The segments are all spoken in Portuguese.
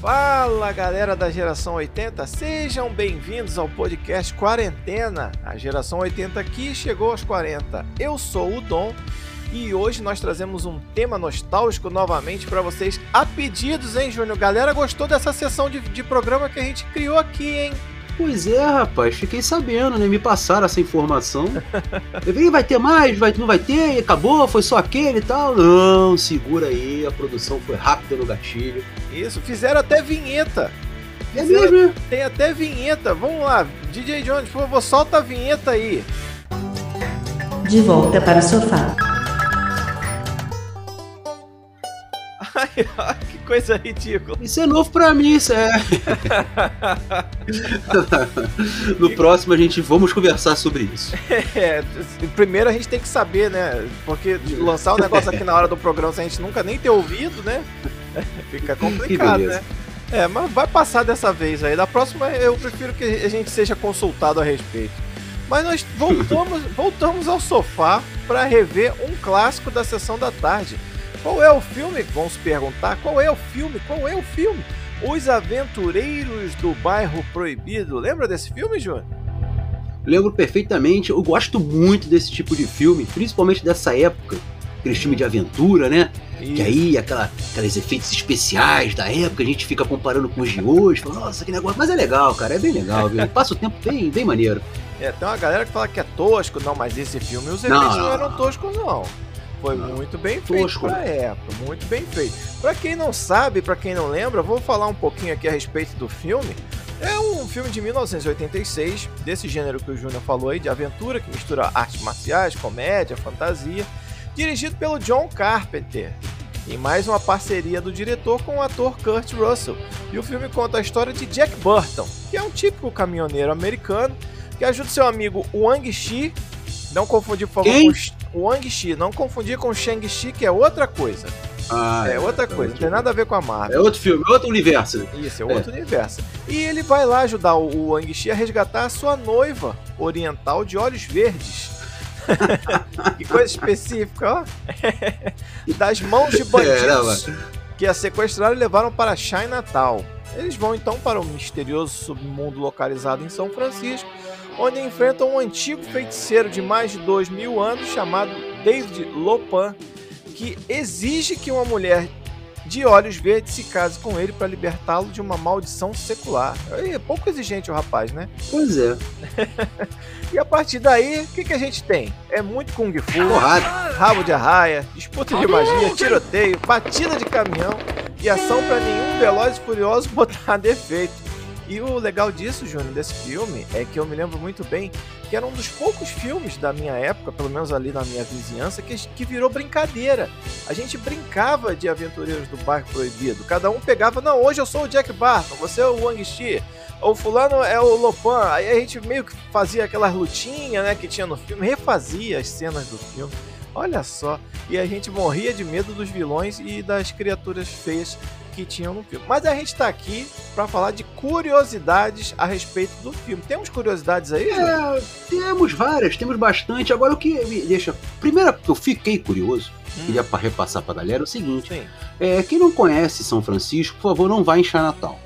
Fala galera da geração 80, sejam bem-vindos ao podcast Quarentena. A geração 80 aqui chegou aos 40. Eu sou o Dom e hoje nós trazemos um tema nostálgico novamente para vocês a pedidos, hein, Júnior? Galera gostou dessa sessão de, de programa que a gente criou aqui, hein? Pois é, rapaz, fiquei sabendo, né? Me passaram essa informação. Eu falei, vai ter mais, vai, não vai ter, acabou, foi só aquele e tal. Não, segura aí, a produção foi rápida no gatilho. Isso, fizeram até vinheta. É Fizeram- mesmo, né? Tem até vinheta. Vamos lá, DJ Jones, por favor, solta a vinheta aí. De volta para o sofá. Ai, ai, coisa ridícula. Isso é novo pra mim, isso é. no próximo a gente vamos conversar sobre isso. É, primeiro a gente tem que saber, né? Porque lançar um negócio aqui na hora do programa sem a gente nunca nem ter ouvido, né? Fica complicado, né? É, mas vai passar dessa vez aí. Da próxima eu prefiro que a gente seja consultado a respeito. Mas nós voltamos, voltamos ao sofá para rever um clássico da sessão da tarde. Qual é o filme? Vamos perguntar. Qual é o filme? Qual é o filme? Os Aventureiros do Bairro Proibido. Lembra desse filme, Júnior? Lembro perfeitamente, eu gosto muito desse tipo de filme, principalmente dessa época, aquele filme de aventura, né? Que aí, aquela, aqueles efeitos especiais da época, a gente fica comparando com os de hoje, fala, nossa, que negócio. Mas é legal, cara, é bem legal, viu? Passa o tempo bem, bem maneiro. É, tem uma galera que fala que é tosco. Não, mas esse filme, os efeitos não, não, eram toscos, não. Foi muito bem feito pra época, muito bem feito. Pra quem não sabe, pra quem não lembra, vou falar um pouquinho aqui a respeito do filme. É um filme de 1986, desse gênero que o Júnior falou aí, de aventura, que mistura artes marciais, comédia, fantasia, dirigido pelo John Carpenter. Em mais uma parceria do diretor com o ator Kurt Russell. E o filme conta a história de Jack Burton, que é um típico caminhoneiro americano que ajuda seu amigo Wang Shi. Não confundir, por favor, Quem? com Sh- Wang Shi. Não confundir com Shang-Chi, que é outra coisa. Ah, é outra coisa, não tem nada a ver com a Marvel. É outro filme, é outro universo. Isso, é outro universo. E ele vai lá ajudar o o Wang Shi a resgatar a sua noiva oriental de olhos verdes. que coisa específica, ó. das mãos de bandidos É, que a sequestraram e levaram para Chinatown. Eles vão então para o misterioso submundo localizado em São Francisco, onde enfrentam um antigo feiticeiro de mais de dois mil anos chamado David Lopan, que exige que uma mulher de olhos verdes se case com ele para libertá-lo de uma maldição secular. É pouco exigente o rapaz, né? Pois é. E a partir daí, o que, que a gente tem? É muito Kung Fu, Porrada. rabo de arraia, disputa de magia, tiroteio, batida de caminhão e ação pra nenhum Veloz e Furioso botar defeito. E o legal disso, Júnior, desse filme, é que eu me lembro muito bem que era um dos poucos filmes da minha época, pelo menos ali na minha vizinhança, que, que virou brincadeira. A gente brincava de aventureiros do bairro proibido. Cada um pegava, não, hoje eu sou o Jack Barton, você é o Wang Shi, o fulano é o Lopan. Aí a gente meio que fazia aquelas lutinhas, né, que tinha no filme, refazia as cenas do filme. Olha só, e a gente morria de medo dos vilões e das criaturas feias que tinham no filme. Mas a gente tá aqui pra falar de curiosidades a respeito do filme. Temos curiosidades aí? É, temos várias, temos bastante. Agora o que me deixa. Primeiro que eu fiquei curioso, Hum, queria pa- repassar pra galera é o seguinte: sim. é, quem não conhece São Francisco, por favor, não vá em Chinatown.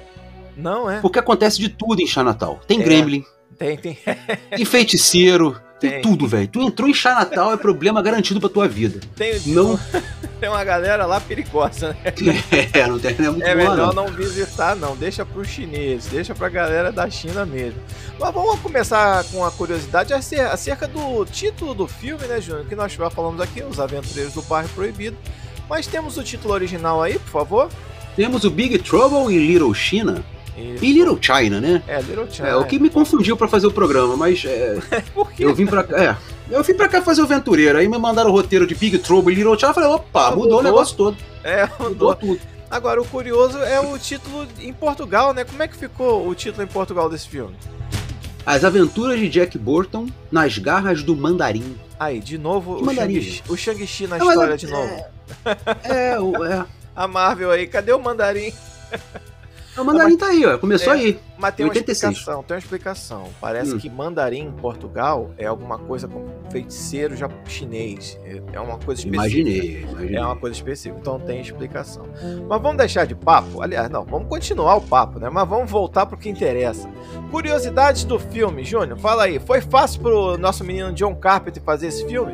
Não é? Porque acontece de tudo em Chinatown. Tem É. gremlin, Tem, tem. tem feiticeiro, tem, tudo, velho. Tu entrou em Chinatown, é problema garantido pra tua vida. Tem, Não, tem uma galera lá perigosa, né? é, não, tem, não é muito É boa, melhor não. não visitar, não. Deixa pros chineses, deixa pra galera da China mesmo. Mas vamos começar com a curiosidade acer- acerca do título do filme, né, Júnior? Que nós já falamos aqui, Os Aventureiros do Bairro Proibido. Mas temos o título original aí, por favor? Temos o Big Trouble em Little China Isso. e Little China, né? É, Little China. É, o que me confundiu pra fazer o programa, mas é, Por quê? eu vim pra cá. É, eu vim pra cá fazer o aventureiro, aí me mandaram o roteiro de Big Trouble e Little China, eu falei, opa, mudou, mudou. o negócio todo. É, Mudou mudou. tudo. Agora, o curioso é o título em Portugal, né? Como é que ficou o título em Portugal desse filme? As aventuras de Jack Burton nas garras do mandarim. Aí, de novo, Que o? Shang-Chi o Shang-Chi na Não, história é- de novo. É, o, é. A Marvel aí, cadê o mandarim? O mandarim tá aí, ó. Começou É. aí. Mas tem uma 86. explicação, tem uma explicação. Parece Hum. que mandarim em Portugal é alguma coisa com feiticeiro já chinês. É- É uma coisa específica. Imaginei, imaginei. É uma coisa específica, então tem explicação. Mas vamos deixar de papo? Aliás, não, vamos continuar o papo, né? Mas vamos voltar pro que interessa. Curiosidades do filme, Júnior, fala aí. Foi fácil pro nosso menino John Carpenter fazer esse filme?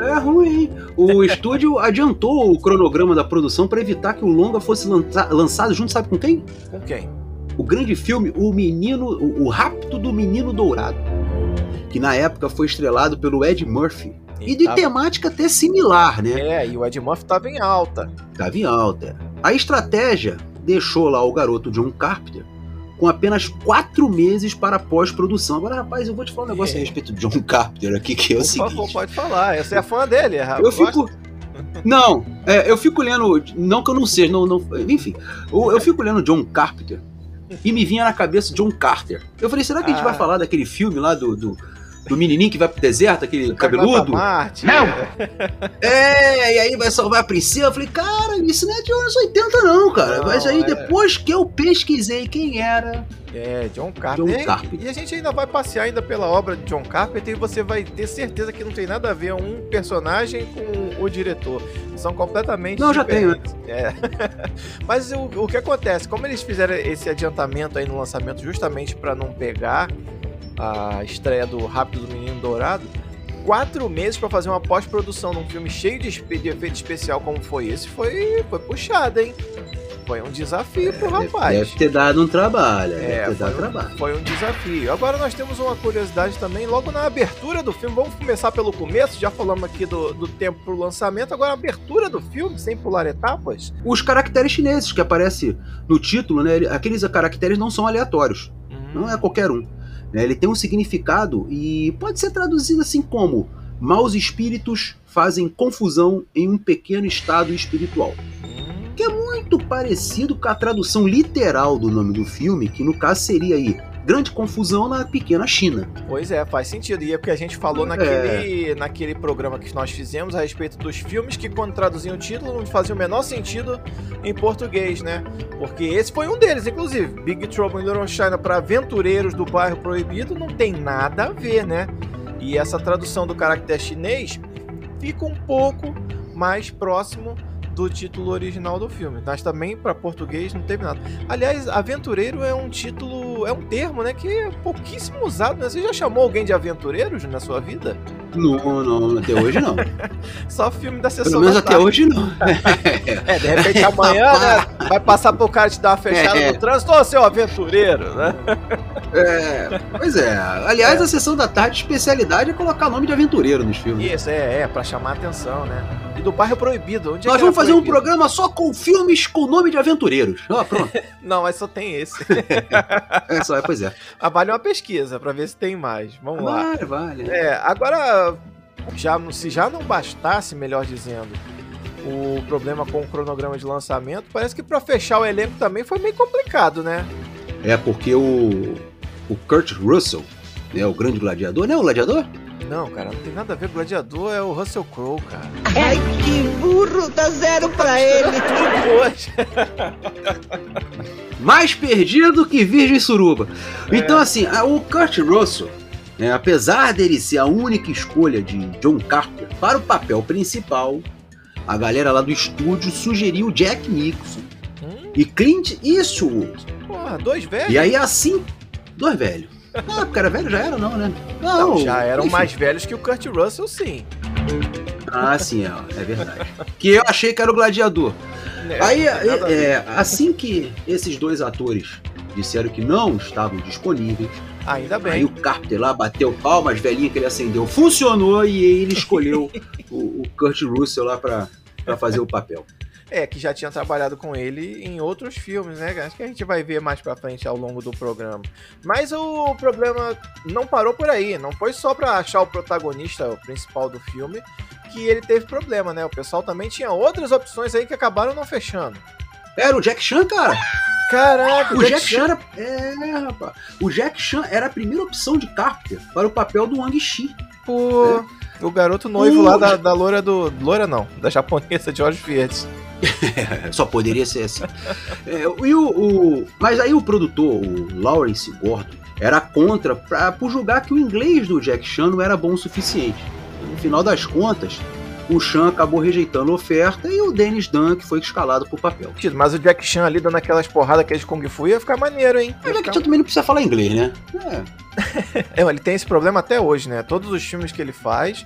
É ruim, hein? O estúdio adiantou o cronograma da produção para evitar que o longa fosse lança- lançado junto, sabe com quem? Com quem? O grande filme O Menino, o, o Rapto do Menino Dourado, que na época foi estrelado pelo Ed Murphy. E de tava- temática até similar, né? É, e o Ed Murphy tava em alta. Tava em alta. A estratégia deixou lá o garoto John Carpenter com apenas quatro meses para pós-produção. Agora, rapaz, eu vou te falar um negócio a respeito do John Carpenter aqui, que é o Por seguinte. favor, pode falar. Você é fã dele, é, Eu fico. Não, é, eu fico lendo. Não que eu não seja, não, não, enfim. Eu, eu fico lendo John Carpenter e me vinha na cabeça John Carter. Eu falei, será que a gente Ah. vai falar daquele filme lá do, do, do menininho que vai pro deserto, aquele cabeludo? Marte. Não! É, e aí vai salvar a princesa. Eu falei, cara, isso não é de anos 80, não, cara. Não, Mas aí é. depois que eu pesquisei quem era. É, John Carpenter. John Carpenter. E a gente ainda vai passear ainda pela obra de John Carpenter e você vai ter certeza que não tem nada a ver um personagem com o diretor. São completamente Não, já tenho, diferentes. É. Mas o, o que acontece? Como eles fizeram esse adiantamento aí no lançamento justamente para não pegar a estreia do Rápido do Menino Dourado, quatro meses para fazer uma pós-produção num filme cheio de, de efeito especial como foi esse, foi, foi puxado, hein? Foi um desafio pro rapaz. Deve ter dado um trabalho. É, deve ter foi dado um, trabalho. foi um desafio. Agora nós temos uma curiosidade também, logo na abertura do filme. Vamos começar pelo começo, já falamos aqui do, do tempo pro lançamento. Agora a abertura do filme, sem pular etapas. Os caracteres chineses que aparecem no título, né? ele- Aqueles caracteres não são aleatórios. Não é qualquer um. Né? Ele tem um significado e pode ser traduzido assim como maus espíritos fazem confusão em um pequeno estado espiritual. Hum, Muito parecido com a tradução literal do nome do filme, que no caso seria aí grande confusão na pequena China. Pois é, faz sentido. E é porque a gente falou É. naquele, naquele programa que nós fizemos a respeito dos filmes que, quando traduziam o título, não fazia o menor sentido em português, né? Porque esse foi um deles, inclusive. Big Trouble in Little China para aventureiros do bairro proibido não tem nada a ver, né? E essa tradução do caractere chinês fica um pouco mais próximo do título original do filme. Mas também para português não teve nada. Aliás, aventureiro é um título, é um termo, né, que é pouquíssimo usado, né? Você já chamou alguém de aventureiro na sua vida? Não, não, até hoje não. Só filme da sessão Pelo menos até hoje não. É, de repente amanhã, né, vai passar pro cara te dar uma fechada É. no trânsito, ô seu aventureiro, né? É, pois é. Aliás, a sessão da tarde, especialidade é colocar nome de aventureiro nos filmes. Isso, é, é, pra chamar a atenção, né? E do bairro proibido, onde é Nós que vamos fazer um proibido? programa só com filmes com nome de aventureiros. Ó, pronto. Não, mas só tem esse. É só, pois é. Ah, vale uma pesquisa pra ver se tem mais. Vamos lá. Vale, vale. É, agora, já, se já não bastasse, melhor dizendo, o problema com o cronograma de lançamento, parece que pra fechar o elenco também foi meio complicado, né? É porque o, o Kurt Russell, né, o grande gladiador, não é o gladiador? Não, cara, não tem nada a ver. Gladiador é o Russell Crowe, cara. Ai, que burro, dá zero pra ele. Hoje. Mais perdido que Virgem Suruba. Então, assim, o Kurt Russell, né, apesar dele ser a única escolha de John Carter para o papel principal, a galera lá do estúdio sugeriu Jack Nicholson Hum, e Clint Eastwood. porra, dois velhos. E aí, assim, dois velhos. Ah, porque era velho já era, não, né? Não, Não, já eram enfim. mais velhos que o Kurt Russell, sim. Ah, sim, é, é verdade. Que eu achei que era o gladiador. É, Aí, a ver. é, assim que esses dois atores disseram que não estavam disponíveis, Ainda aí bem. o Carpenter lá bateu palmas, velhinha que ele acendeu, funcionou e ele escolheu o, o Kurt Russell lá pra fazer o papel. É, que já tinha trabalhado com ele em outros filmes, né? Acho que a gente vai ver mais pra frente ao longo do programa. Mas o problema não parou por aí. Não foi só pra achar o protagonista, o principal do filme, que ele teve problema, né? O pessoal também tinha outras opções aí que acabaram não fechando. Era o Jack Chan, cara. Caraca, O Jack Chan era. É, rapaz. O Jack Chan era a primeira opção de Carpenter para o papel do Wang Chi. Pô, O garoto noivo lá da, da loura do. Loura não, da japonesa olhos verdes. Só poderia ser assim. É, e o, o- mas aí o produtor, o Lawrence Gordon, era contra pra, por julgar que o inglês do Jack Chan não era bom o suficiente. No final das contas, o Chan acabou rejeitando a oferta e o Dennis Dunn que foi escalado pro papel. Mas o Jack Chan ali dando aquelas porradas que é de Kung Fu ia ficar maneiro, hein? O Ia Jack ficar- Chan também não precisa falar inglês, né? É. É, ele tem esse problema até hoje, né? Todos os filmes que ele faz,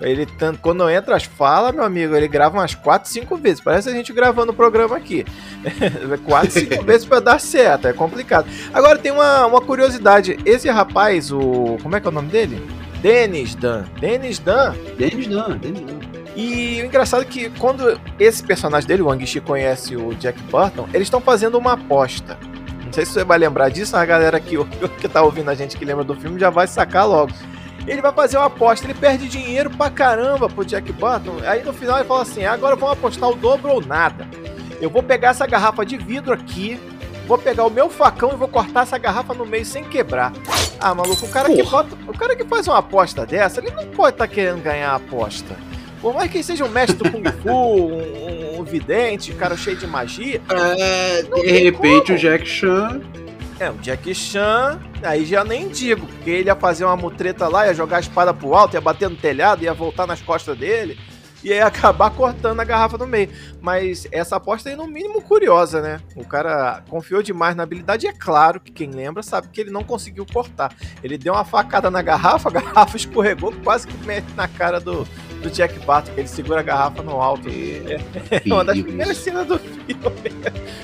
ele tanto quando entra as falas, meu amigo, ele grava umas 4, 5 vezes. Parece a gente gravando o programa aqui. 4, 5 vezes pra dar certo, é complicado. Agora tem uma, uma curiosidade. Esse rapaz, o. Como é que é o nome dele? Dennis Dan. Dennis Dan. Dennis Dennis Dunn. E o engraçado é que quando esse personagem dele, o Anguichi, conhece o Jack Burton, eles estão fazendo uma aposta. Não sei se você vai lembrar disso, a galera que, que tá ouvindo a gente que lembra do filme já vai sacar logo. Ele vai fazer uma aposta, ele perde dinheiro pra caramba pro Jack Burton. Aí no final ele fala assim: agora vamos apostar o dobro ou nada. Eu vou pegar essa garrafa de vidro aqui, vou pegar o meu facão e vou cortar essa garrafa no meio sem quebrar. Ah, maluco, o cara, que, bota, o cara que faz uma aposta dessa, ele não pode estar querendo ganhar a aposta. Por mais que ele seja um mestre do Kung Fu, um, um- um vidente, cara cheio de magia, É, de repente como. o Jack Chan. É, o Jack Chan, aí já nem digo, porque ele ia fazer uma mutreta lá, ia jogar a espada pro alto, ia bater no telhado, ia voltar nas costas dele, e ia acabar cortando a garrafa no meio. Mas essa aposta aí, no mínimo, curiosa, né? O cara confiou demais na habilidade, e é claro que quem lembra sabe que ele não conseguiu cortar. Ele deu uma facada na garrafa, a garrafa escorregou, quase que mete na cara do, do Jack Barton, que ele segura a garrafa no alto. É, é uma das primeiras cenas do filme.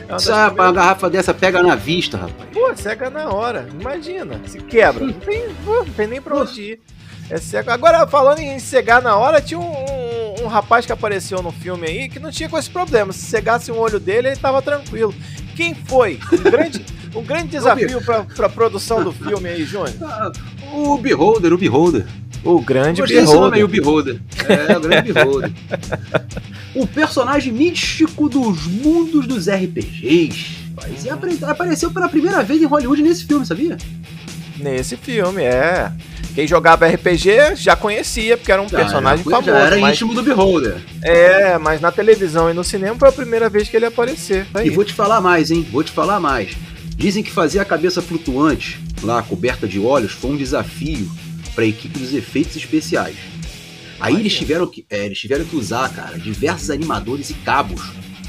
É Essa, primeiras- garrafa dessa pega na vista, rapaz. Pô, cega na hora. Imagina. Se quebra. Não tem, não tem nem pra onde ir. É cego. Agora, falando em cegar na hora, tinha um, um- um rapaz que apareceu no filme aí que não tinha com esse problema. Se cegasse um olho dele, ele tava tranquilo. Quem foi? Um grande, um grande desafio pra, pra produção do filme aí, Júnior. Ah, O Beholder, o Beholder. O grande Gostei desse nome aí, Beholder. o Beholder. É, o grande Beholder. o personagem místico dos mundos dos RPGs. Mas e apare- apareceu pela primeira vez em Hollywood nesse filme, sabia? Nesse filme, é. Quem jogava RPG já conhecia, porque era um personagem já, famoso. Já era mas, íntimo do Beholder. é, mas na televisão e no cinema foi a primeira vez que ele aparecer. Aí. E vou te falar mais, hein? Vou te falar mais. Dizem que fazer a cabeça flutuante, lá coberta de olhos, foi um desafio para a equipe dos efeitos especiais. Aí eles tiveram que, é, eles tiveram que usar, cara, diversos animadores e cabos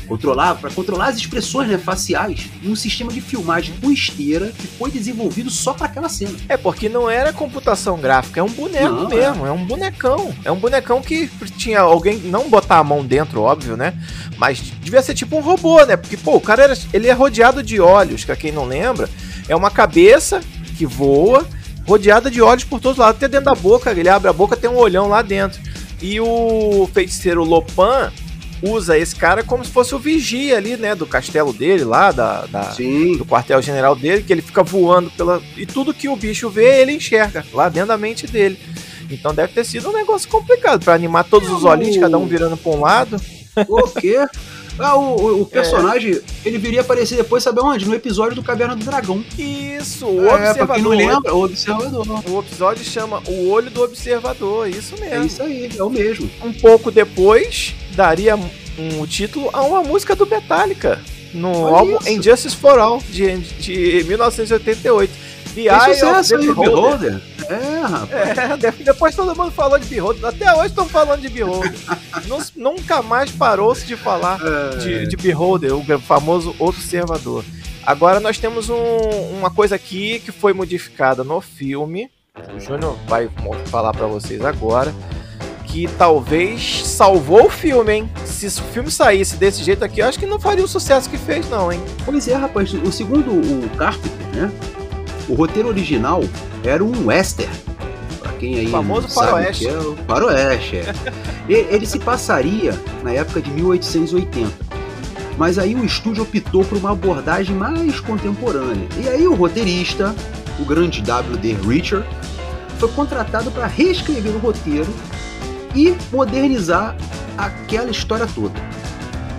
controlar para controlar as expressões né, faciais em um sistema de filmagem com esteira que foi desenvolvido só para aquela cena. É, porque não era computação gráfica, é um boneco Não, mesmo, é. um bonecão. É um bonecão que tinha alguém, não botar a mão dentro, óbvio, né? Mas devia ser tipo um robô, né? Porque, pô, o cara era, ele é rodeado de olhos, pra quem não lembra. É uma cabeça que voa, rodeada de olhos por todos lados, até dentro da boca, ele abre a boca, tem um olhão lá dentro. E o feiticeiro Lopan usa esse cara como se fosse o vigia ali, né? Do castelo dele lá, da, da, do quartel-general dele, que ele fica voando pela. E tudo que o bicho vê, ele enxerga lá dentro da mente dele. Então deve ter sido um negócio complicado pra animar todos os olhinhos, cada um virando pra um lado. O quê? Ah, o, o- É. personagem, ele viria aparecer depois, sabe onde? No episódio do Caverna do Dragão. Isso, o é, pra quem não observador. lembra, o observador. O episódio chama O Olho do Observador, isso É mesmo. isso aí, é o mesmo. Um pouco depois, daria um título a uma música do Metallica. No Olha álbum isso. Injustice for All, de, de 1988. The Eye of sucesso the aí, o Beholder. É, rapaz. É, de- depois todo mundo falou de Beholder. Até hoje estão falando de Beholder. Nun- Nunca mais parou-se de falar É. de, de Beholder, o famoso observador. Agora nós temos um- uma coisa aqui que foi modificada no filme. O Júnior vai falar pra vocês agora. Que talvez salvou o filme, hein? Se o filme saísse desse jeito aqui, eu acho que não faria o sucesso que fez, não, hein? Pois é, rapaz. O segundo o Carpenter, né? O roteiro original era um western. Pra quem aí O famoso faroeste. é o faroeste, é. Ele se passaria na época de 1880. Mas aí o estúdio optou por uma abordagem mais contemporânea. E aí o roteirista, o grande W.D. Richard, foi contratado para reescrever o roteiro e modernizar aquela história toda.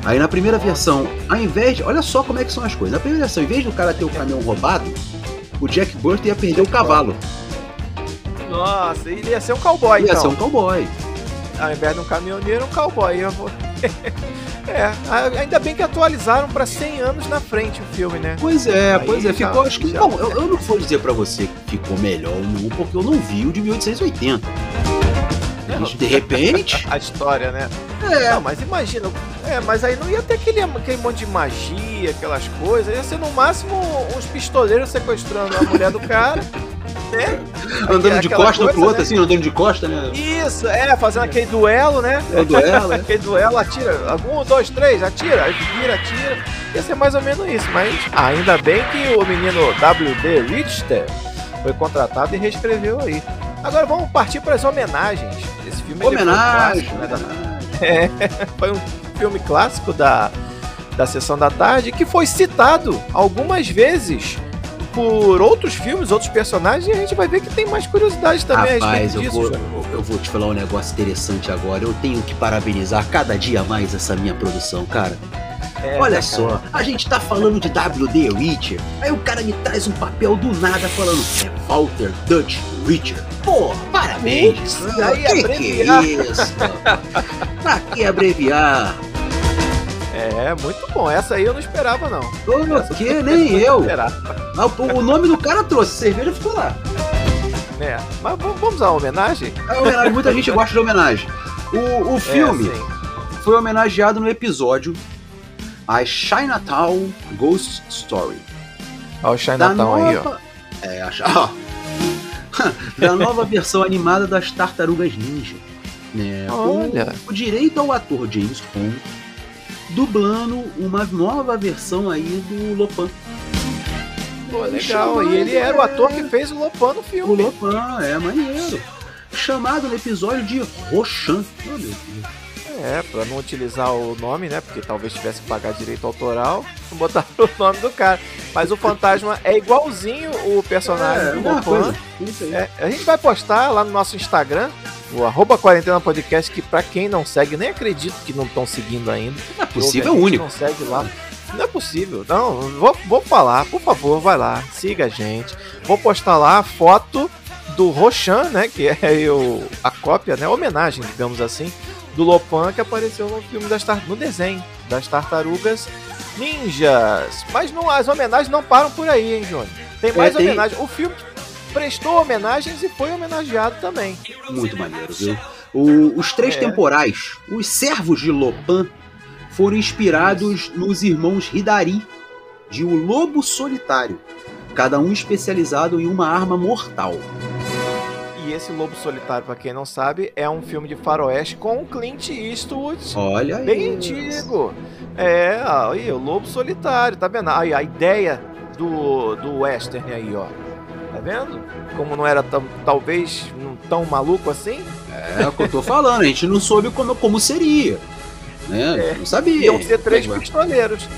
Aí na primeira versão, ao invés de. Olha só como é que são as coisas. Na primeira versão, em vez do cara ter o caminhão roubado, o Jack Burton ia perder o cavalo. Nossa, ele ia ser um cowboy, Ia então. ser um cowboy. Ao invés de um caminhoneiro, um cowboy. Eu vou... é, ainda bem que atualizaram pra 100 anos na frente o filme, né? Pois é, Aí pois é. já- Ficou, acho que. já- Bom, eu, eu não vou dizer pra você que ficou melhor ou não, porque eu não vi o de 1880. De repente. A história, né? É, Não, mas imagina. É, mas aí não ia ter aquele, aquele monte de magia, aquelas coisas. Ia ser no máximo uns pistoleiros sequestrando a mulher do cara, né? andando de costa um pro coisa, outro, né? assim, andando de costa, né? Isso, é, fazendo aquele duelo, né? É o duelo, né? Aquele duelo, atira. Um, dois, três, atira. Aí vira, atira. Ia ser mais ou menos isso. Mas ainda bem que o menino W.D. Richter foi contratado e reescreveu aí. Agora vamos partir para as homenagens. Foi um Homenagem. clássico, né, da- foi um filme clássico da, da Sessão da Tarde que foi citado algumas vezes por outros filmes, outros personagens, e a gente vai ver que tem mais curiosidade também Rapaz, eu disso. vou, eu vou te falar um negócio interessante agora. Eu tenho que parabenizar cada dia mais essa minha produção, cara. É, Olha só, a gente tá falando de W.D. Richer, aí o cara me traz um papel do nada falando é Walter Dutch Richer. Pô, parabéns! Putz, aí que abreviar. que é isso? pra que abreviar? É, muito bom. Essa aí eu não esperava, não. O que? Nem eu. Esperava. Ah, O o nome do cara trouxe, cerveja ficou lá. É. Mas vamos uma homenagem? É homenagem, muita gente gosta de homenagem. O, o filme É, foi homenageado no episódio A Chinatown Ghost Story. Olha o Chinatown aí, ó. É, a da nova versão animada das Tartarugas Ninja. Né? Olha. O, o direito ao ator James Hong dublando uma nova versão aí do Lopan. Pô, legal. E ele era o ator que fez o Lopan no O filme. Lopan, é maneiro. Chamado no episódio de Roshan. Oh, meu Deus. É, pra não utilizar o nome, né? Porque talvez tivesse que pagar direito autoral, botaram o nome do cara. Mas o fantasma é igualzinho o personagem É, do aí. É, a gente vai postar lá no nosso Instagram, o arroba quarentena podcast, que pra quem não segue, nem acredito que não estão seguindo ainda. Não é possível, é único. Não segue lá. Não é possível. Não, vou, vou falar. Por favor, vai lá. Siga a gente. Vou postar lá a foto do Roshan, né? Que é o, a cópia, né? A homenagem, digamos assim, do Lopan que apareceu no filme das no desenho das tartarugas ninjas. Mas não, as homenagens não param por aí, hein, Júnior? Tem mais É, tem- homenagens. O filme prestou homenagens e foi homenageado também. Muito maneiro, viu? O- os três É. temporais, os servos de Lopan, foram inspirados nos irmãos Hidari, de O Lobo Solitário, cada um especializado em uma arma mortal. E esse Lobo Solitário, pra quem não sabe, é um filme de faroeste com o Clint Eastwood. Olha Bem isso. antigo. É, aí, o Lobo Solitário, tá vendo? Aí, a ideia do, do western aí, ó. Tá vendo? Como não era tão, talvez não tão maluco assim. É o que eu tô falando, a gente não soube como, como seria. Né? É. Não sabia. Iam ser três pistoleiros.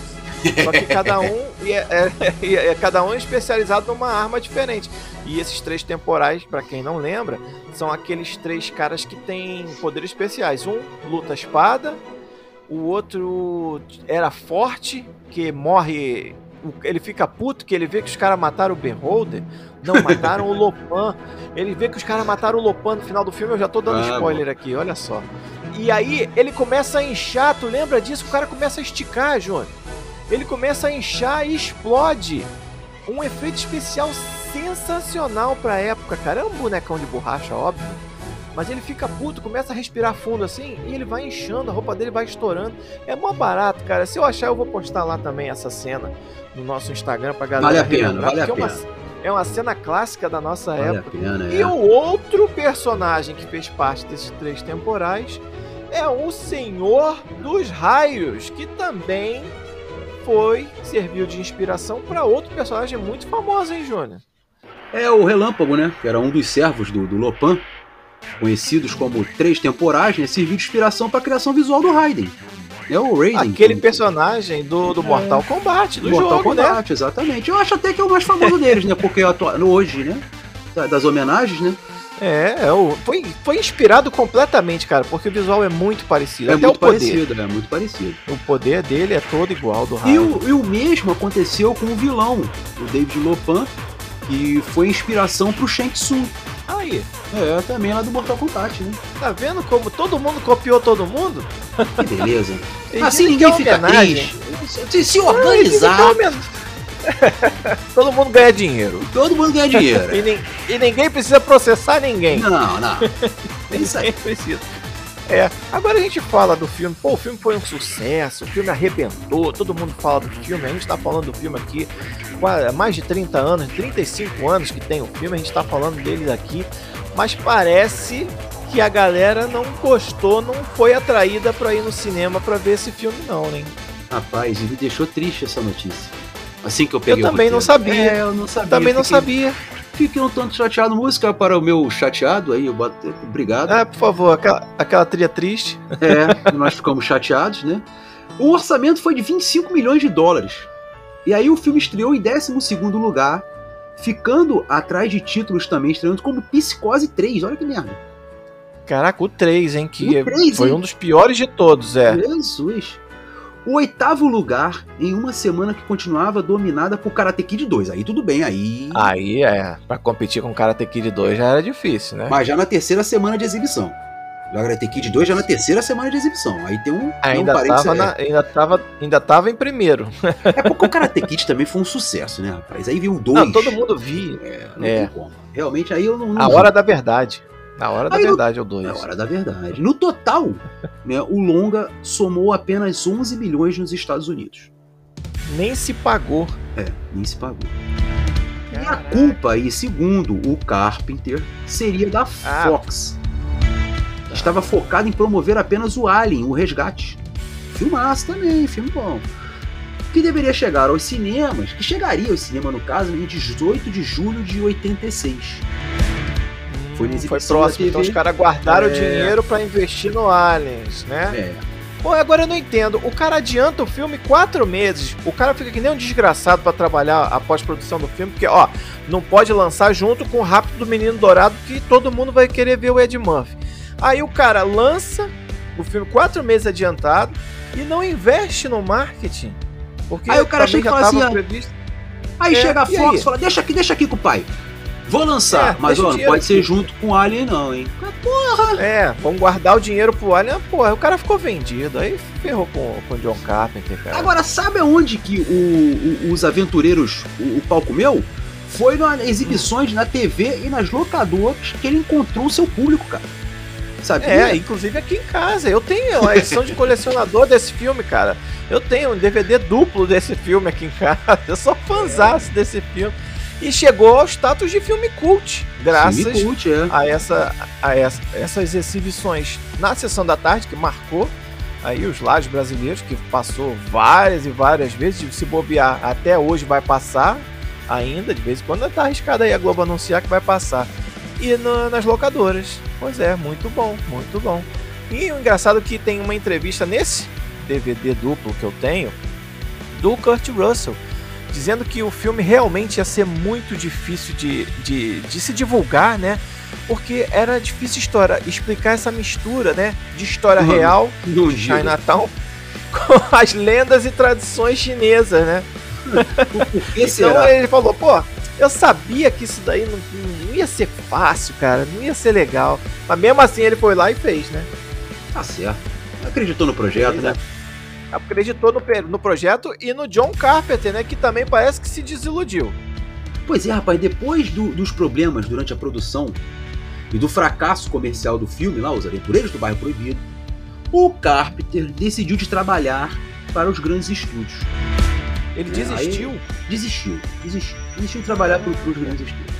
Só que cada um é, ia- é cada um especializado numa arma diferente. E esses três temporais, pra quem não lembra, são aqueles três caras que têm poderes especiais. Um luta espada, o outro era forte, que morre. Ele fica puto que ele vê que os caras mataram o Beholder. Não, mataram o Lopan. Ele vê que os caras mataram o Lopan no final do filme. Eu já tô dando Ah, spoiler aqui, olha só. E aí ele começa a inchar, tu lembra disso? O cara começa a esticar, Júnior. Ele começa a inchar e explode. Um efeito especial sensacional pra época, cara. É um bonecão de borracha, óbvio. Mas ele fica puto, começa a respirar fundo assim e ele vai inchando, a roupa dele vai estourando. É mó barato, cara. Se eu achar, eu vou postar lá também essa cena no nosso Instagram pra galera. Vale a pena, vale a porque é pena. uma- É uma cena clássica da nossa Vale época. pena, E é. o outro personagem que fez parte desses três temporais é o Senhor dos Raios, que também foi, serviu de inspiração para outro personagem muito famoso, hein, Júnior? É o Relâmpago, né? Que era um dos servos do, do Lopan, conhecidos como Três Temporais, né? Serviu de inspiração para a criação visual do Raiden. É o Raiden. Aquele que- personagem do, do Mortal Kombat, do Mortal jogo, né? Kombat, exatamente. Eu acho até que é o mais famoso deles, né? Porque hoje, né? da- Das homenagens, né? É, é o, foi, foi inspirado completamente, cara, porque o visual é muito parecido. É Até muito o poder. parecido, é muito parecido. O poder dele é todo igual do E Raiden. o, e o mesmo aconteceu com o vilão, o David Lopan, que foi inspiração pro Shang Tsung. Aí, É, também lá do Mortal Kombat, né? tá vendo como todo mundo copiou todo mundo? Que beleza. Assim ninguém fica homenagem. triste. Se, se Ah, organizar, homenagem. todo mundo ganha dinheiro. todo mundo ganha dinheiro. E, e ninguém precisa processar ninguém. Não, não. É isso aí. Precisa. É, agora a gente fala do filme. Pô, o filme foi um sucesso, o filme arrebentou, todo mundo fala do filme. A gente tá falando do filme aqui há mais de 30 anos, 35 anos que tem o filme, a gente tá falando dele aqui. Mas parece que a galera não gostou, não foi atraída pra ir no cinema pra ver esse filme, não, né? Rapaz, me deixou triste essa notícia. Assim que eu peguei Eu o também não sabia. É, eu não sabia. Também não Fiquei- sabia. Fiquei um tanto chateado. Música para o meu chateado aí, eu boto. Obrigado. Ah, por favor, aquela, aquela trilha triste. É, nós ficamos chateados, né? O orçamento foi de 25 milhões de dólares. E aí o filme estreou em 12 lugar, ficando atrás de títulos também estreando como Psicose 3. Olha que merda. Caraca, o 3, hein? Que O 3, foi hein? um dos piores de todos, é. Jesus. O oitavo lugar em uma semana que continuava dominada por Karate Kid 2. Aí tudo bem, aí. Aí é, pra competir com Karate Kid 2 já era difícil, né? Mas já na terceira semana de exibição. Já Karate Kid 2 já na terceira semana de exibição. Aí tem um. tem um Ainda parênteses tava, na- ainda, tava, ainda tava em primeiro. É porque o Karate Kid também foi um sucesso, né, rapaz? Aí veio um 2. Não, todo mundo via. É, não É. tem como. Realmente aí eu não. não A vi. hora da verdade. Na hora da Aí no- verdade é o 2. É a hora da verdade. No total, né, o longa somou apenas 11 milhões nos Estados Unidos. Nem se pagou. É, nem se pagou. E a culpa aí, segundo o Carpenter, seria da Ah. Fox. que Estava focado em promover apenas o Alien, o Resgate. Filmaço também, filme bom. Que deveria chegar aos cinemas, que chegaria aos cinemas no caso, em 18 de julho de 86. Foi foi próximo. Então os caras guardaram É. o dinheiro pra investir no Aliens, né? É, Pô, agora eu não entendo. O cara adianta o filme quatro meses. O cara fica que nem um desgraçado pra trabalhar a pós-produção do filme, porque, ó, não pode lançar junto com o Rápido do Menino Dourado, que todo mundo vai querer ver o Ed Murphy. Aí o cara lança o filme quatro meses adiantado e não investe no marketing. Porque Aí o cara chega e já fala assim, previsto. Aí É, chega a Fox e fala: deixa aqui, deixa aqui com o pai. Vou lançar, É, mas ó, não pode ser aqui. junto com o Alien, não, hein? É, vamos guardar o dinheiro pro Alien. Ah, Porra, o cara ficou vendido. Aí ferrou com, com o John Carpenter, cara. Agora, sabe aonde que o- o- os aventureiros, o, o pau comeu? Foi nas exibições na TV e nas locadoras que ele encontrou o seu público, cara. Sabia? É, inclusive aqui em casa. Eu tenho a edição de colecionador desse filme, cara. Eu tenho um DVD duplo desse filme aqui em casa. Eu sou fãzaço desse filme. E chegou ao status de filme cult, graças Filme cult, é. a, essa, a essa- essas exibições na sessão da tarde, que marcou aí os lares brasileiros, que passou várias e várias vezes, de se bobear até hoje vai passar ainda, de vez em quando tá arriscado aí a Globo anunciar que vai passar. E no- nas locadoras. Pois é, muito bom, muito bom. E o engraçado é que tem uma entrevista nesse DVD duplo que eu tenho do Kurt Russell, dizendo que o filme realmente ia ser muito difícil de, de, de se divulgar, né? Porque era difícil história, explicar essa mistura, né? De história real Não de diga. Chinatown com as lendas e tradições chinesas, né? Então será? ele falou, pô, eu sabia que isso daí não, não ia ser fácil, cara, não ia ser legal. Mas mesmo assim ele foi lá e fez, né? Tá certo. Acreditou no projeto, né? Acreditou no, no projeto e no John Carpenter, né? Que também parece que se desiludiu. Pois é, rapaz, depois do- dos problemas durante a produção e do fracasso comercial do filme lá, Os Aventureiros do Bairro Proibido, o Carpenter decidiu de trabalhar para os grandes estúdios. Ele É, desistiu. Desistiu, desistiu. Desistiu de trabalhar para os grandes estúdios.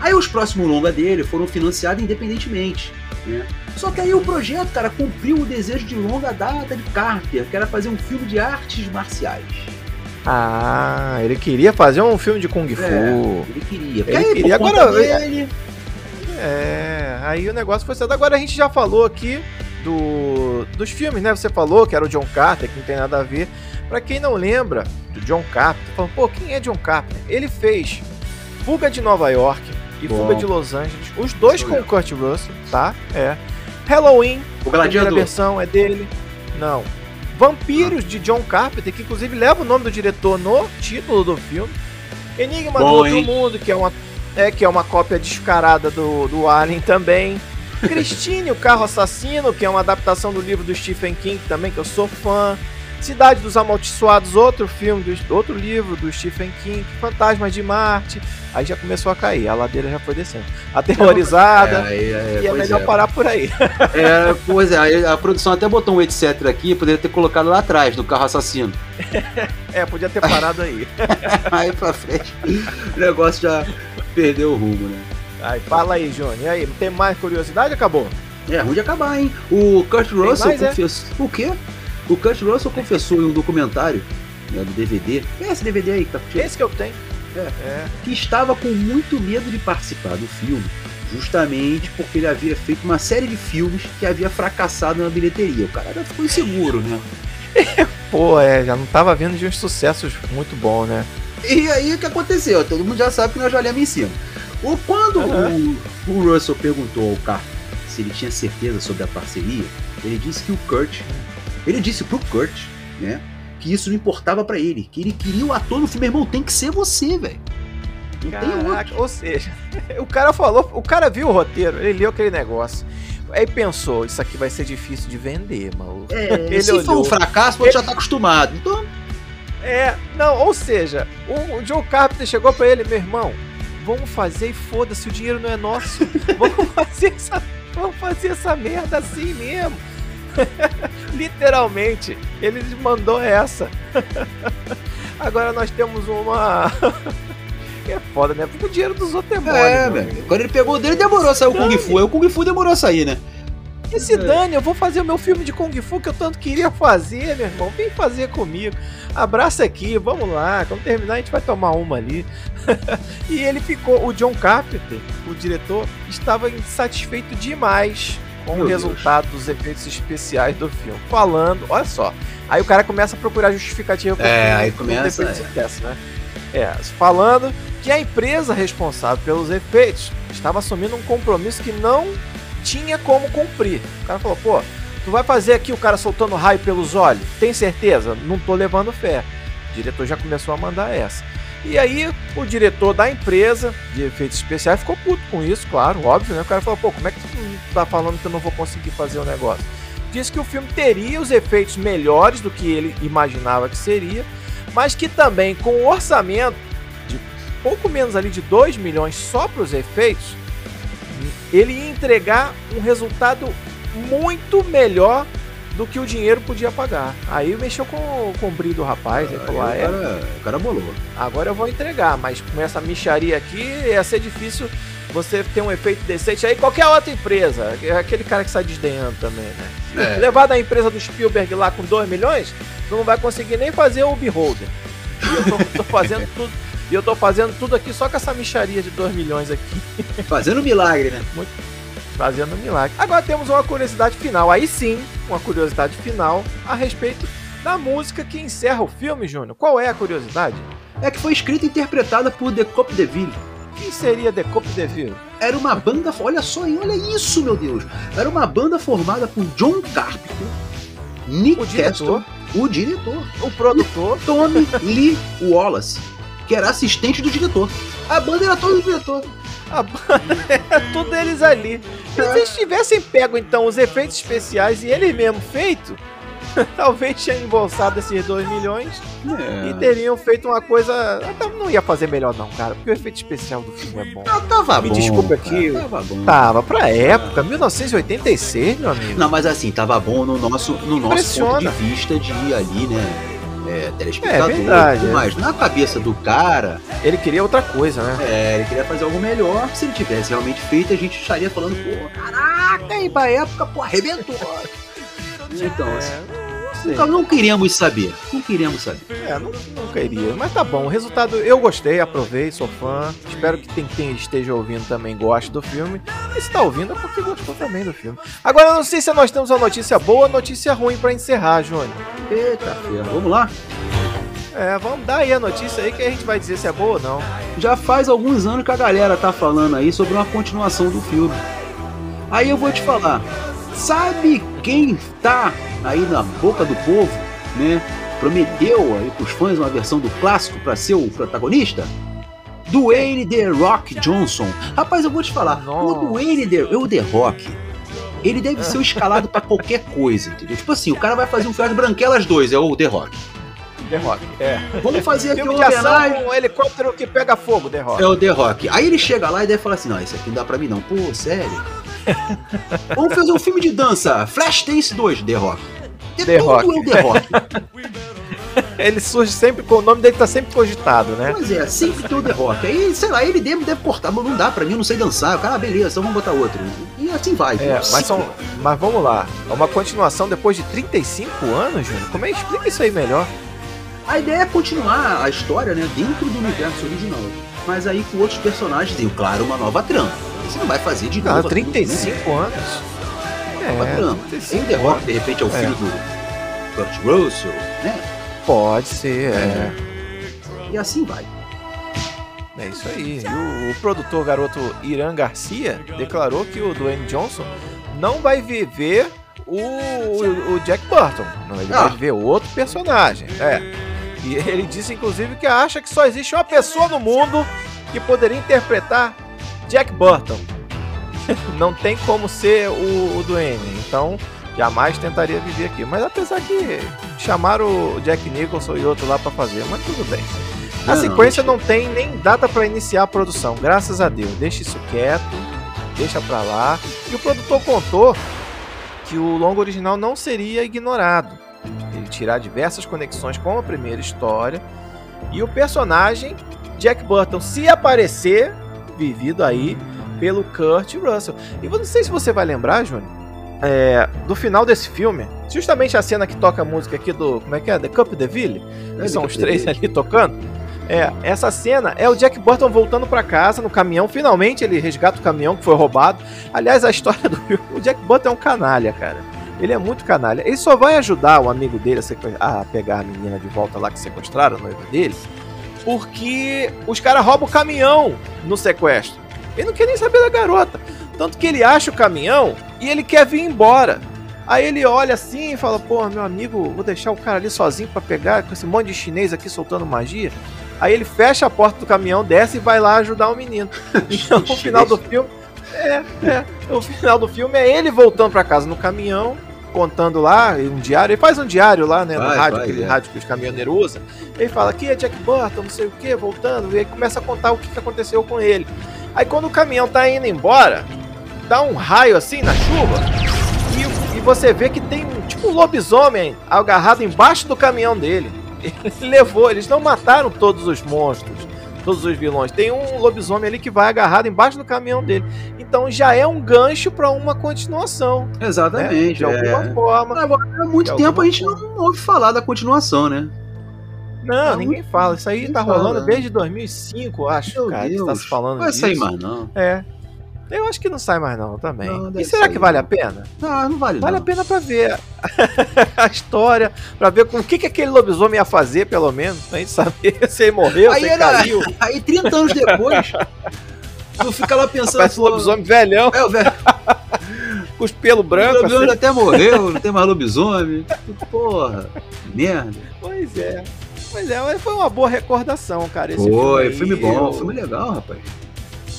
Aí os próximos longa dele foram financiados independentemente. Né? Só que aí o projeto, cara, cumpriu o desejo de longa data de Carpenter, que era fazer um filme de artes marciais. Ah, ele queria fazer um filme de Kung Fu. É, ele queria. Porque Ele aí, queria, agora- dele, É, aí o negócio foi certo. Agora a gente já falou aqui do, dos filmes, né? Você falou que era o John Carter, que não tem nada a ver. Pra quem não lembra do John falando, pô, quem é John Carpenter? Ele fez Fuga de Nova York e Bom. Fuga de Los Angeles, os dois Isso com o. Kurt Russell, tá? É. Halloween, o a primeira gladiador. versão é dele. Não. Vampiros de John Carpenter, que inclusive leva o nome do diretor no título do filme. Enigma Bom, do Outro? Mundo, que é uma, é, que é uma cópia descarada do, do Alien também. Christine, o carro assassino, que é uma adaptação do livro do Stephen King também, que eu sou fã. Cidade dos Amaldiçoados, outro filme, do, outro livro do Stephen King. Fantasmas de Marte. Aí já começou a cair, a ladeira já foi descendo. Aterrorizada. É, é, é, e é melhor é. parar por aí. É, pois é, a produção até botou um etc aqui, poderia ter colocado lá atrás, do carro assassino. É, podia ter parado aí. Aí pra frente, o negócio já perdeu o rumo, né? Aí, fala aí, Johnny. E aí, tem mais curiosidade? Acabou. É ruim de acabar, hein? O Kurt Russell mais, é? confessou. O quê? O Kurt Russell confessou em um documentário né, do DVD. É esse DVD aí que tá contigo? Esse que eu tenho. É. é. que estava com muito medo de participar do filme, justamente porque ele havia feito uma série de filmes que havia fracassado na bilheteria. O cara já ficou inseguro, né? Pô, é, já não tava vindo de uns sucessos muito bons, né? E aí o que aconteceu? Todo mundo já sabe que nós já olhamos em cima. O, quando o, o Russell perguntou ao Carter se ele tinha certeza sobre a parceria, ele disse que o Kurt, ele disse pro Kurt, né, que isso não importava pra ele, que ele queria o ator no filme, irmão, tem que ser você, velho. Não tem outro. Caraca, ou seja, o cara falou, o cara viu o roteiro, ele leu aquele negócio. Aí pensou, isso aqui vai ser difícil de vender, maluco. É, Ele se for um olhou. fracasso, você já tá acostumado. Então, É, não, ou seja, o, o Joe Carpenter chegou pra ele, meu irmão, vamos fazer e foda-se, o dinheiro não é nosso. Vamos fazer essa, vamos fazer essa merda assim mesmo. Literalmente, ele mandou essa. Agora nós temos uma. é foda, né? Porque o dinheiro dos outros é mole. é, velho. Quando ele pegou o dele, demorou a sair o Kung Fu. Aí o Kung Fu demorou a sair, né? E se dane, eu vou fazer o meu filme de Kung Fu que eu tanto queria fazer, meu irmão. Vem fazer comigo. Abraça aqui, vamos lá. Quando terminar, a gente vai tomar uma ali. e ele ficou. O John Carpenter, o diretor, estava insatisfeito demais com o Deus. resultado dos efeitos especiais do filme. Falando, olha só. Aí o cara começa a procurar justificativa pro É, aí começa, sucesso, né? É, falando que a empresa responsável pelos efeitos estava assumindo um compromisso que não tinha como cumprir. O cara falou, pô, tu vai fazer aqui o cara soltando raio pelos olhos? Tem certeza? Não tô levando fé. O diretor já começou a mandar essa. E aí, o diretor da empresa de efeitos especiais ficou puto com isso, claro, óbvio, né? O cara falou, pô, como é que tu tá falando que eu não vou conseguir fazer o negócio? Disse que o filme teria os efeitos melhores do que ele imaginava que seria, mas que também com um orçamento de pouco menos ali de 2 milhões só para os efeitos, ele ia entregar um resultado muito melhor do que o dinheiro podia pagar. Aí mexeu com, com o brilho do rapaz, ele falou, ah, o, é, cara, o cara bolou. agora eu vou entregar, mas com essa micharia aqui ia ser difícil você ter um efeito decente. Aí qualquer outra empresa, é aquele cara que sai desdenhando também, né? É. Levar da empresa do Spielberg lá com 2 milhões, não vai conseguir nem fazer o Beholder. E eu tô, tô fazendo tudo. E eu tô fazendo tudo aqui só com essa micharia de 2 milhões aqui, Fazendo milagre, né? Fazendo um milagre. Agora temos uma curiosidade final, aí sim, uma curiosidade final a respeito da música que encerra o filme, Júnior. Qual é a curiosidade? É que foi escrita e interpretada por The Cop DeVille. Quem seria The Coupe de Ville? Era uma banda, olha só aí, olha isso, meu Deus. Era uma banda formada por John Carpenter, Nick O diretor. Castle, o diretor, O produtor. Tommy Lee Wallace, que era assistente do diretor. A banda era toda do diretor. A banda era tudo eles ali. Se eles tivessem pego então os efeitos especiais e eles mesmo feito, talvez tinham embolsado esses 2 milhões e teriam feito uma coisa. Não ia fazer melhor, não, cara, porque o efeito especial do filme é bom. Ah, tava Me bom. desculpa cara, aqui. Tava bom. Tava pra época, 1986, meu amigo. Não, mas assim, tava bom no nosso, no nosso ponto de vista de ali, né? É, telespectador É verdade, e tudo é. mais. Na cabeça do cara, Ele queria outra coisa, né? é, ele queria fazer algo melhor. Se ele tivesse realmente feito, a gente estaria falando, pô, caraca, aí pra época, pô, arrebentou. Então, assim, Não sei. então não queríamos saber. Não queríamos saber. É, não, não queria. Mas tá bom, o resultado eu gostei, aprovei, sou fã. Espero que quem, quem esteja ouvindo também goste do filme. E se tá ouvindo é porque gostou também do filme. Agora eu não sei se nós temos uma notícia boa ou notícia ruim pra encerrar, Júnior. Eita, ferro. Vamos lá? É, vamos dar aí a notícia aí que a gente vai dizer se é boa ou não. Já faz alguns anos que a galera tá falando aí sobre uma continuação do filme. Aí eu vou te falar, sabe quem tá aí na boca do povo, né? Prometeu aí pros fãs uma versão do clássico pra ser o protagonista? Dwayne The Rock Johnson. Rapaz, eu vou te falar, Nossa. o Dwayne The, o The Rock, ele deve ser o escalado pra qualquer coisa, entendeu? Tipo assim, o cara vai fazer um filme de Branquelas 2, é o The Rock. The Rock. É. Vamos fazer aqui uma homenagem. com um helicóptero que pega fogo, The Rock. É o The Rock. Aí ele chega lá e deve falar assim: não, isso aqui não dá pra mim não. Pô, sério? Vamos fazer um filme de dança. Flashdance 2, The Rock. The tudo Rock. é The Rock. Ele surge sempre com o nome dele tá sempre cogitado, né? Pois é, sempre tem o The Rock. Aí, sei lá, ele deve, deve cortar, mas não dá pra mim, eu não sei dançar. O cara, ah, beleza, então vamos botar outro. E assim vai. É, mas, são, mas vamos lá. É uma continuação depois de 35 anos, Júnior? Como é que explica isso aí melhor? A ideia é continuar a história, né, dentro do universo original. Mas aí com outros personagens e, claro, uma nova trama. Você não vai fazer de Ah, novo. 35 anos? Tudo, né? Nova É, trama. 35 Tem o The Rock, anos. de repente, é o É. filho do Kurt Russell, né? Pode ser, é. E assim vai. É isso aí. E o, o produtor garoto Irã Garcia declarou que o Dwayne Johnson não vai viver o, o, o Jack Burton. Não, ele Ah. vai viver outro personagem. É. E ele disse, inclusive, que acha que só existe uma pessoa no mundo que poderia interpretar Jack Burton. não tem como ser o, o Dwayne. Então, jamais tentaria viver aqui. Mas apesar que chamaram o Jack Nicholson e outro lá pra fazer, mas tudo bem. A Não, sequência não, não tem nem data pra iniciar a produção, graças a Deus. Deixa isso quieto, deixa pra lá. E o produtor contou que o longo original não seria ignorado. Ele tirar diversas conexões com a primeira história e o personagem Jack Burton, se aparecer, vivido aí pelo Kurt Russell. E não sei se você vai lembrar, Júnior, é, do final desse filme, justamente a cena que toca a música aqui do, como é que é? The Cup de Ville? É, Que são os três ali tocando. É, essa cena é o Jack Burton voltando pra casa no caminhão. Finalmente ele resgata o caminhão que foi roubado. Aliás, a história do filme, o Jack Burton é um canalha, cara. Ele é muito canalha. Ele só vai ajudar o amigo dele a, a pegar a menina de volta lá que sequestraram, a noiva dele, porque os caras roubam o caminhão no sequestro. Ele não quer nem saber da garota. Tanto que ele acha o caminhão e ele quer vir embora. Aí ele olha assim e fala: Pô, meu amigo, vou deixar o cara ali sozinho pra pegar com esse monte de chinês aqui soltando magia. Aí ele fecha a porta do caminhão, desce e vai lá ajudar o menino. Então o final do filme. É, é. O final do filme é ele voltando pra casa no caminhão, contando lá um diário. Ele faz um diário lá, né? No Vai, rádio, vai, aquele é. rádio que os caminhoneiros usam. Ele fala: Aqui é Jack Burton, não sei o que, voltando. E aí começa a contar o que, que aconteceu com ele. Aí quando o caminhão tá indo embora, dá um raio assim na chuva. E, e você vê que tem tipo um lobisomem agarrado embaixo do caminhão dele. Ele levou, eles não mataram todos os monstros, todos os vilões. Tem um lobisomem ali que vai agarrado embaixo do caminhão dele. Então já é um gancho pra uma continuação. Né? Exatamente. De alguma é. forma. Agora, há muito De tempo a alguma gente não ouve falar da continuação, né? Não, Não, ninguém fala. Isso aí tá fala, rolando né? desde 2005, eu acho, Meu cara, que tá Deus. se falando Não vai disso. sair mais, não. É. Eu acho que não sai mais não também. Não, e será sair, que vale a pena? Não, não vale, Vale não. a pena pra ver a história, pra ver com o que, que aquele lobisomem ia fazer, pelo menos, pra gente saber se ele morreu, Aí se ele caiu. Aí 30 anos depois, tu fica lá pensando. Parece um lobisomem velhão, É, o velho, com os pelos o brancos. lobisomem assim. até morreu, não tem mais lobisomem. Porra, merda. Pois é. Pois é, mas foi uma boa recordação, cara. Esse Foi, aí. filme bom, Eu- filme legal, rapaz.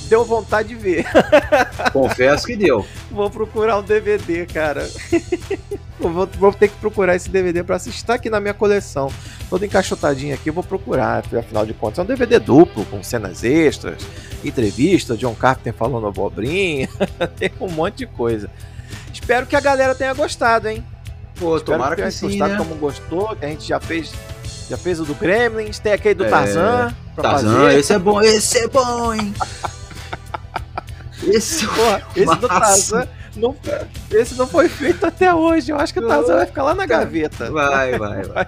Deu vontade de ver. Confesso que deu. Vou procurar um DVD, cara. Vou, vou ter que procurar esse DVD pra assistir. Tá aqui na minha coleção. Todo encaixotadinho aqui, eu vou procurar. Afinal de contas, é um DVD duplo, com cenas extras, entrevista, John Carpenter falando abobrinha. Tem um monte de coisa. Espero que a galera tenha gostado, hein? Pô, Espero tomara tenha que sim, gostado né? como gostou. Que a gente já fez. Já fez o do Gremlins, tem aquele do É, Tarzan Tarzan, fazer. esse é bom, esse é bom, hein? Esse é Porra, esse do. Tarzan não, esse não foi feito até hoje. Eu acho que o Tarzan vai ficar lá na gaveta. Vai, vai, vai.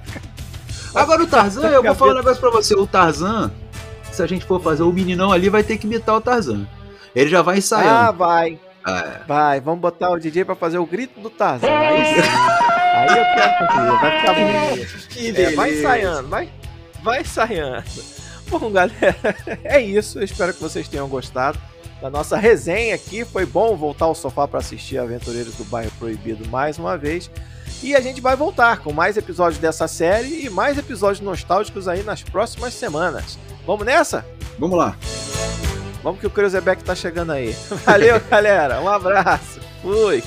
Agora o Tarzan, eu vou falar um negócio pra você. O Tarzan, se a gente for fazer o meninão ali, vai ter que imitar o Tarzan. Ele já vai Ah, ensaiando. vai. Ah, Vai, vamos botar o DJ pra fazer o grito do Tarzan. Aí, sim. Aí eu quero que vai ficar bonito. que É, vai ensaiando, vai, vai ensaiando. Bom, galera, é isso. Eu espero que vocês tenham gostado da nossa resenha aqui. Foi bom voltar ao sofá para assistir Aventureiros do Bairro Proibido mais uma vez. E a gente vai voltar com mais episódios dessa série e mais episódios nostálgicos aí nas próximas semanas. Vamos nessa? Vamos lá. Vamos que o Creuzebeck tá chegando aí. Valeu, galera. Um abraço. Fui.